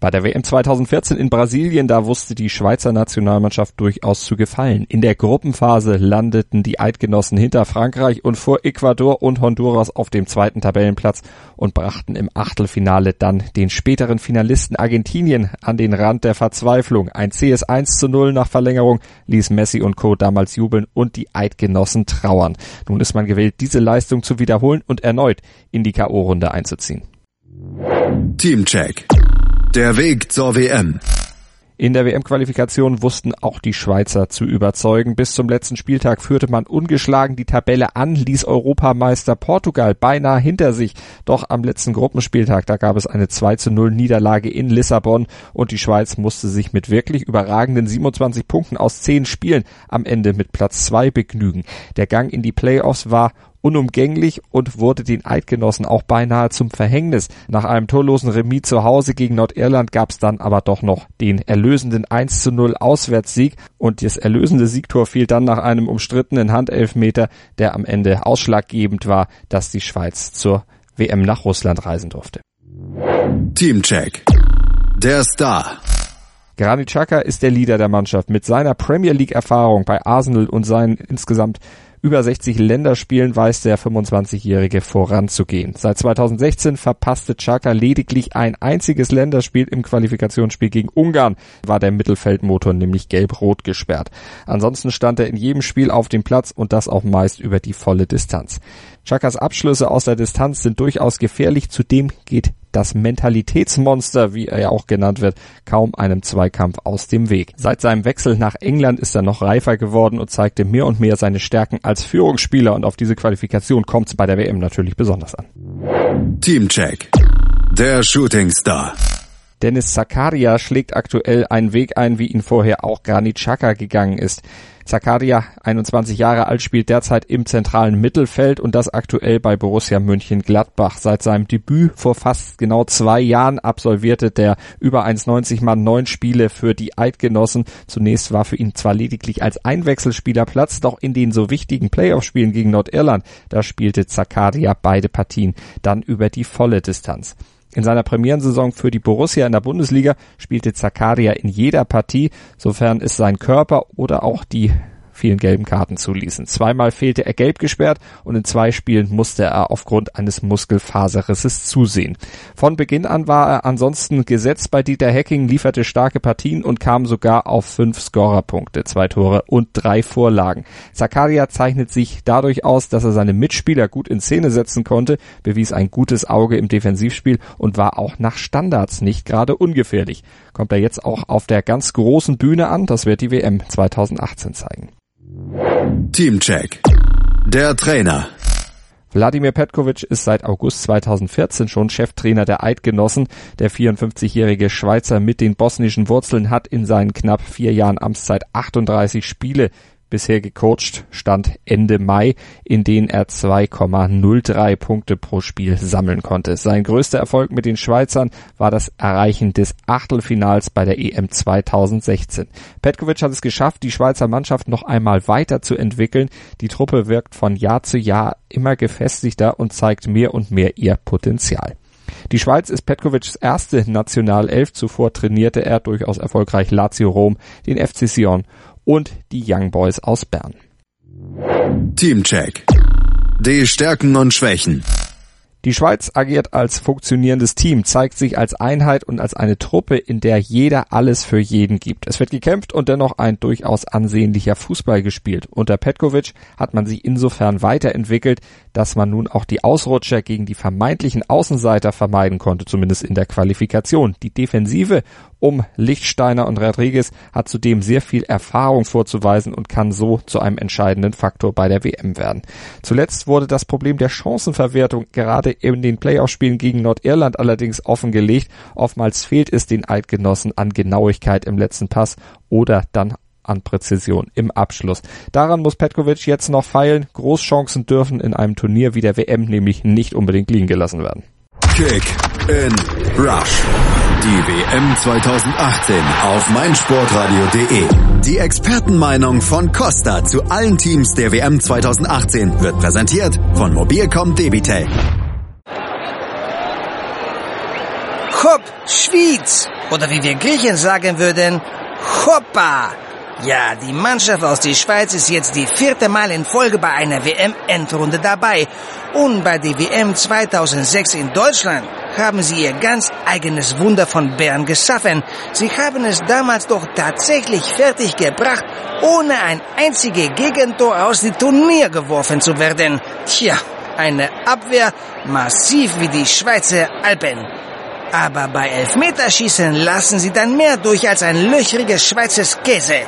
Bei der WM 2014 in Brasilien, da wusste die Schweizer Nationalmannschaft durchaus zu gefallen. In der Gruppenphase landeten die Eidgenossen hinter Frankreich und vor Ecuador und Honduras auf dem zweiten Tabellenplatz und brachten im Achtelfinale dann den späteren Finalisten Argentinien an den Rand der Verzweiflung. Ein CS 1 zu 0 nach Verlängerung ließ Messi und Co. damals jubeln und die Eidgenossen trauern. Nun ist man gewählt, diese Leistung zu wiederholen und erneut in die K.O.-Runde einzuziehen. Teamcheck. Der Weg zur WM. In der WM-Qualifikation wussten auch die Schweizer zu überzeugen. Bis zum letzten Spieltag führte man ungeschlagen die Tabelle an, ließ Europameister Portugal beinahe hinter sich. Doch am letzten Gruppenspieltag, da gab es eine 2 zu 0 Niederlage in Lissabon und die Schweiz musste sich mit wirklich überragenden 27 Punkten aus 10 Spielen am Ende mit Platz 2 begnügen. Der Gang in die Playoffs war unumgänglich und wurde den Eidgenossen auch beinahe zum Verhängnis. Nach einem torlosen Remis zu Hause gegen Nordirland gab es dann aber doch noch den erlösenden 1 zu 0 Auswärtssieg und das erlösende Siegtor fiel dann nach einem umstrittenen Handelfmeter, der am Ende ausschlaggebend war, dass die Schweiz zur WM nach Russland reisen durfte. Teamcheck. Der Star. Granit Xhaka ist der Leader der Mannschaft. Mit seiner Premier League Erfahrung bei Arsenal und seinen insgesamt über 60 Länderspielen weiß der 25-Jährige voranzugehen. Seit 2016 verpasste Chaka lediglich ein einziges Länderspiel im Qualifikationsspiel gegen Ungarn, war der Mittelfeldmotor nämlich gelb-rot gesperrt. Ansonsten stand er in jedem Spiel auf dem Platz und das auch meist über die volle Distanz. Chakas Abschlüsse aus der Distanz sind durchaus gefährlich, zudem geht das Mentalitätsmonster, wie er ja auch genannt wird, kaum einem Zweikampf aus dem Weg. Seit seinem Wechsel nach England ist er noch reifer geworden und zeigte mehr und mehr seine Stärken als Führungsspieler und auf diese Qualifikation kommt es bei der WM natürlich besonders an. Teamcheck. Der Shooting Star. Dennis Zakaria schlägt aktuell einen Weg ein, wie ihn vorher auch Granit Xhaka gegangen ist. Zakaria, 21 Jahre alt, spielt derzeit im zentralen Mittelfeld und das aktuell bei Borussia Mönchengladbach. Seit seinem Debüt vor fast genau zwei Jahren absolvierte der über 1,90 Mann neun Spiele für die Eidgenossen. Zunächst war für ihn zwar lediglich als Einwechselspieler Platz, doch in den so wichtigen Playoff-Spielen gegen Nordirland, da spielte Zakaria beide Partien dann über die volle Distanz. In seiner Premierensaison für die Borussia in der Bundesliga spielte Zakaria in jeder Partie, sofern es sein Körper oder auch die vielen gelben Karten zuließen. Zweimal fehlte er gelb gesperrt und in zwei Spielen musste er aufgrund eines Muskelfaserrisses zusehen. Von Beginn an war er ansonsten gesetzt bei Dieter Hecking, lieferte starke Partien und kam sogar auf fünf Scorerpunkte, zwei Tore und drei Vorlagen. Zakaria zeichnet sich dadurch aus, dass er seine Mitspieler gut in Szene setzen konnte, bewies ein gutes Auge im Defensivspiel und war auch nach Standards nicht gerade ungefährlich. Kommt er jetzt auch auf der ganz großen Bühne an, das wird die WM 2018 zeigen. Teamcheck. Der Trainer. Wladimir Petkovic ist seit August 2014 schon Cheftrainer der Eidgenossen. Der 54-jährige Schweizer mit den bosnischen Wurzeln hat in seinen knapp vier Jahren Amtszeit 38 Spiele bisher gecoacht, stand Ende Mai, in denen er 2,03 Punkte pro Spiel sammeln konnte. Sein größter Erfolg mit den Schweizern war das Erreichen des Achtelfinals bei der EM 2016. Petkovic hat es geschafft, die Schweizer Mannschaft noch einmal weiterzuentwickeln. Die Truppe wirkt von Jahr zu Jahr immer gefestigter und zeigt mehr und mehr ihr Potenzial. Die Schweiz ist Petkovics erste Nationalelf. Zuvor trainierte er durchaus erfolgreich Lazio Rom, den FC Sion und die Young Boys aus Bern. Teamcheck. Die Stärken und Schwächen. Die Schweiz agiert als funktionierendes Team, zeigt sich als Einheit und als eine Truppe, in der jeder alles für jeden gibt. Es wird gekämpft und dennoch ein durchaus ansehnlicher Fußball gespielt. Unter Petkovic hat man sich insofern weiterentwickelt, dass man nun auch die Ausrutscher gegen die vermeintlichen Außenseiter vermeiden konnte, zumindest in der Qualifikation. Die Defensive um Lichtsteiner und Rodriguez hat zudem sehr viel Erfahrung vorzuweisen und kann so zu einem entscheidenden Faktor bei der WM werden. Zuletzt wurde das Problem der Chancenverwertung gerade in den Playoff-Spielen gegen Nordirland allerdings offengelegt. Oftmals fehlt es den Eidgenossen an Genauigkeit im letzten Pass oder dann an Präzision im Abschluss. Daran muss Petkovic jetzt noch feilen. Großchancen dürfen in einem Turnier wie der WM nämlich nicht unbedingt liegen gelassen werden. Kick in Rush. Die WM 2018 auf meinsportradio.de. Die Expertenmeinung von Costa zu allen Teams der WM 2018 wird präsentiert von Mobilcom Debitel. Hop, Schwyz! Oder wie wir Griechen sagen würden, Hoppa! Ja, die Mannschaft aus der Schweiz ist jetzt die vierte Mal in Folge bei einer WM-Endrunde dabei. Und bei der WM 2006 in Deutschland haben sie ihr ganz eigenes Wunder von Bern geschaffen. Sie haben es damals doch tatsächlich fertig gebracht, ohne ein einziges Gegentor aus dem Turnier geworfen zu werden. Tja, eine Abwehr massiv wie die Schweizer Alpen. Aber bei Elfmeterschießen lassen sie dann mehr durch als ein löchriges Schweizer Käse.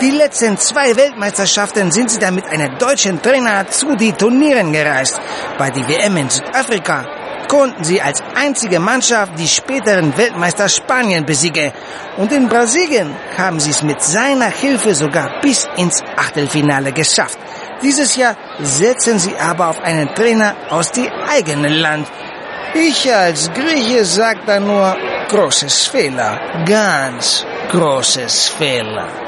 Die letzten zwei Weltmeisterschaften sind sie dann mit einem deutschen Trainer zu den Turnieren gereist. Bei der WM in Südafrika konnten sie als einzige Mannschaft die späteren Weltmeister Spanien besiegen. Und in Brasilien haben sie es mit seiner Hilfe sogar bis ins Achtelfinale geschafft. Dieses Jahr setzen sie aber auf einen Trainer aus dem eigenen Land. Ich als Grieche sag da nur großes Fehler, ganz großes Fehler.